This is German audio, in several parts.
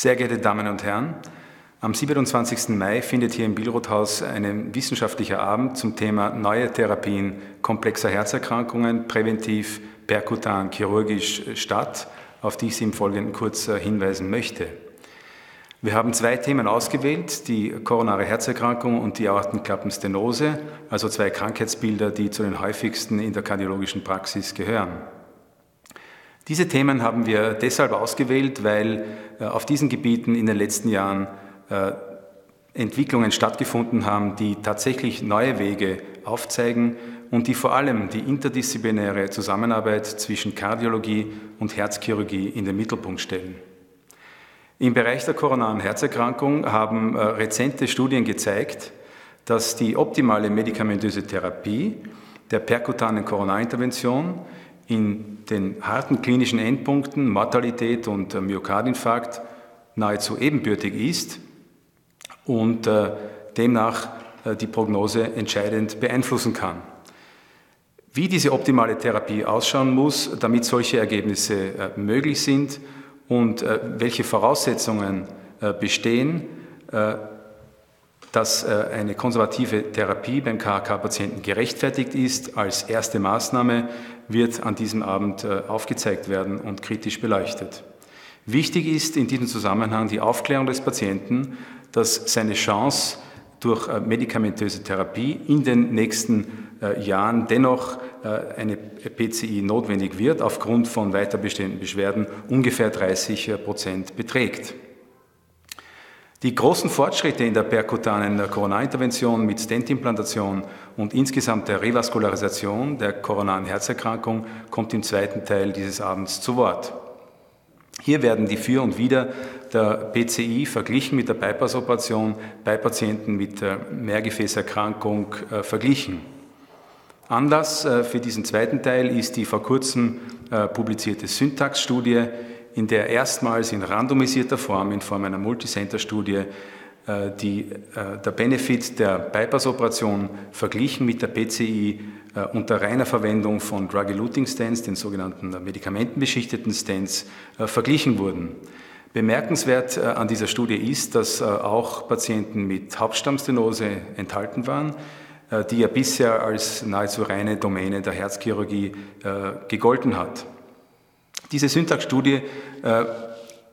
Sehr geehrte Damen und Herren, am 27. Mai findet hier im Billroth-Haus ein wissenschaftlicher Abend zum Thema neue Therapien komplexer Herzerkrankungen, präventiv, perkutan, chirurgisch statt, auf die ich Sie im Folgenden kurz äh, hinweisen möchte. Wir haben zwei Themen ausgewählt, die koronare Herzerkrankung und die Aortenklappenstenose, also zwei Krankheitsbilder, die zu den häufigsten in der kardiologischen Praxis gehören. Diese Themen haben wir deshalb ausgewählt, weil äh, auf diesen Gebieten in den letzten Jahren äh, Entwicklungen stattgefunden haben, die tatsächlich neue Wege aufzeigen und die vor allem die interdisziplinäre Zusammenarbeit zwischen Kardiologie und Herzchirurgie in den Mittelpunkt stellen. Im Bereich der koronaren Herzerkrankung haben äh, rezente Studien gezeigt, dass die optimale medikamentöse Therapie der perkutanen Koronarintervention in den harten klinischen Endpunkten Mortalität und äh, Myokardinfarkt nahezu ebenbürtig ist und äh, demnach die Prognose entscheidend beeinflussen kann. Wie diese optimale Therapie ausschauen muss, damit solche Ergebnisse möglich sind, und äh, welche Voraussetzungen äh, bestehen, äh, dass eine konservative Therapie beim KHK-Patienten gerechtfertigt ist als erste Maßnahme, wird an diesem Abend aufgezeigt werden und kritisch beleuchtet. Wichtig ist in diesem Zusammenhang die Aufklärung des Patienten, dass seine Chance durch medikamentöse Therapie in den nächsten Jahren dennoch äh, eine PCI notwendig wird, aufgrund von weiter bestehenden Beschwerden ungefähr 30 äh, Prozent beträgt. Die großen Fortschritte in der perkutanen Coronarintervention mit Stentimplantation und insgesamt der Revaskularisation der koronaren Herzerkrankung kommt im zweiten Teil dieses Abends zu Wort. Hier werden die Für und Wider der PCI verglichen mit der Bypass-Operation bei Patienten mit Mehrgefäßerkrankung äh, verglichen. Anlass äh, für diesen zweiten Teil ist die vor kurzem äh, publizierte Syntax-Studie, in der erstmals in randomisierter Form, in Form einer Multicenter-Studie, äh, die, der Benefit der Bypass-Operation verglichen mit der PCI unter reiner Verwendung von Drug-Eluting-Stents, den sogenannten medikamentenbeschichteten Stents, verglichen wurden. Bemerkenswert an dieser Studie ist, dass auch Patienten mit Hauptstammstenose enthalten waren, äh, die ja bisher als nahezu reine Domäne der Herzchirurgie äh, gegolten hat. Diese Syntaxstudie äh,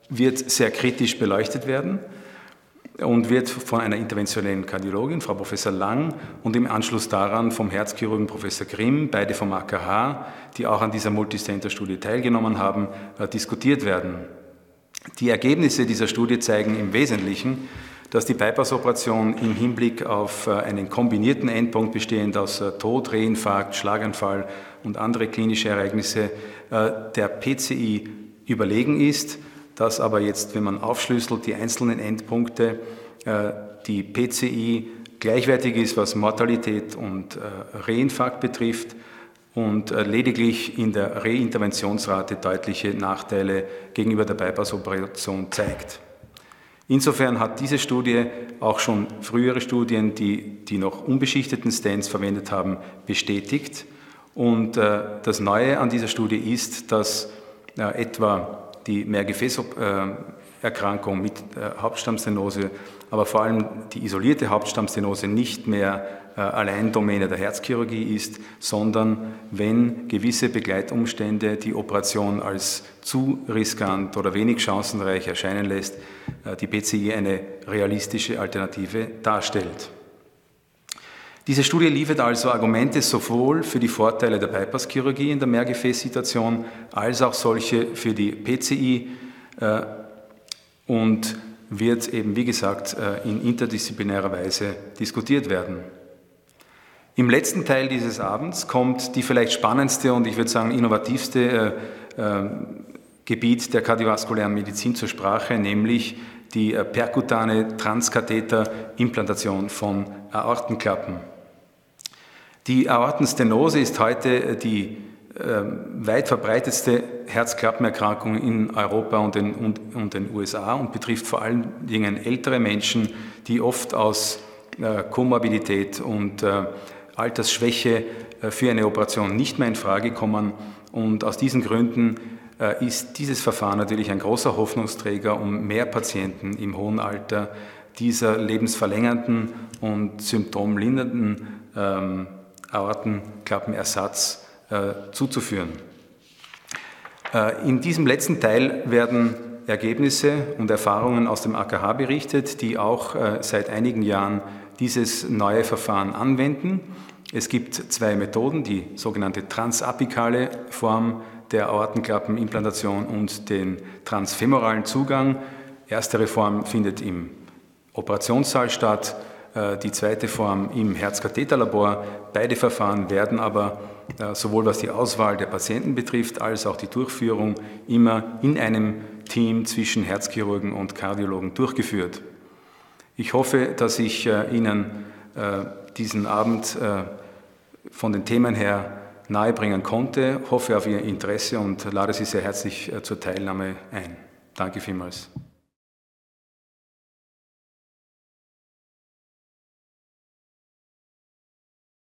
wird sehr kritisch beleuchtet werden und wird von einer interventionellen Kardiologin, Frau Professor Lang, und im Anschluss daran vom Herzchirurgen Professor Grimm, beide vom AKH, die auch an dieser Multicenter-Studie teilgenommen haben, diskutiert werden. Die Ergebnisse dieser Studie zeigen im Wesentlichen, dass die Bypass-Operation im Hinblick auf äh, einen kombinierten Endpunkt bestehend aus äh, Tod, Reinfarkt, Schlaganfall und andere klinische Ereignisse äh, der PCI überlegen ist, dass aber jetzt, wenn man aufschlüsselt, die einzelnen Endpunkte, die PCI gleichwertig ist, was Mortalität und Reinfarkt betrifft und lediglich in der Reinterventionsrate deutliche Nachteile gegenüber der Bypass-Operation zeigt. Insofern hat diese Studie auch schon frühere Studien, die die noch unbeschichteten Stents verwendet haben, bestätigt. Und äh, das Neue an dieser Studie ist, dass äh, etwa die Mehrgefäßerkrankung mit äh, Hauptstammstenose, aber vor allem die isolierte Hauptstammstenose nicht mehr äh, allein Domäne der Herzchirurgie ist, sondern wenn gewisse Begleitumstände die Operation als zu riskant oder wenig chancenreich erscheinen lässt, äh, die BCI eine realistische Alternative darstellt. Diese Studie liefert also Argumente sowohl für die Vorteile der Bypasschirurgie in der Mehrgefäßsituation als auch solche für die PCI äh, und wird eben, wie gesagt, in interdisziplinärer Weise diskutiert werden. Im letzten Teil dieses Abends kommt die vielleicht spannendste und ich würde sagen innovativste äh, äh, Gebiet der kardiovaskulären Medizin zur Sprache, nämlich die äh, perkutane Transkatheterimplantation von Aortenklappen. Die Aortenstenose ist heute äh, die äh, weit verbreitetste Herzklappenerkrankung in Europa und den, und, und den USA und betrifft vor allen Dingen ältere Menschen, die oft aus äh, Komorbidität und Altersschwäche äh, für eine Operation nicht mehr in Frage kommen. Und aus diesen Gründen äh, ist dieses Verfahren natürlich ein großer Hoffnungsträger, um mehr Patienten im hohen Alter dieser lebensverlängernden und symptomlindernden ähm, Aortenklappenersatz äh, zuzuführen. Äh, in diesem letzten Teil werden Ergebnisse und Erfahrungen aus dem AKH berichtet, die auch äh, seit einigen Jahren dieses neue Verfahren anwenden. Es gibt zwei Methoden, die sogenannte transapikale Form der Aortenklappenimplantation und den transfemoralen Zugang. Erstere Form findet im Operationssaal statt, die zweite Form im Herzkatheterlabor. Beide Verfahren werden aber äh, sowohl was die Auswahl der Patienten betrifft, als auch die Durchführung immer in einem Team zwischen Herzchirurgen und Kardiologen durchgeführt. Ich hoffe, dass ich äh, Ihnen diesen Abend von den Themen her nahebringen konnte, hoffe auf Ihr Interesse und lade Sie sehr herzlich zur Teilnahme ein. Danke vielmals.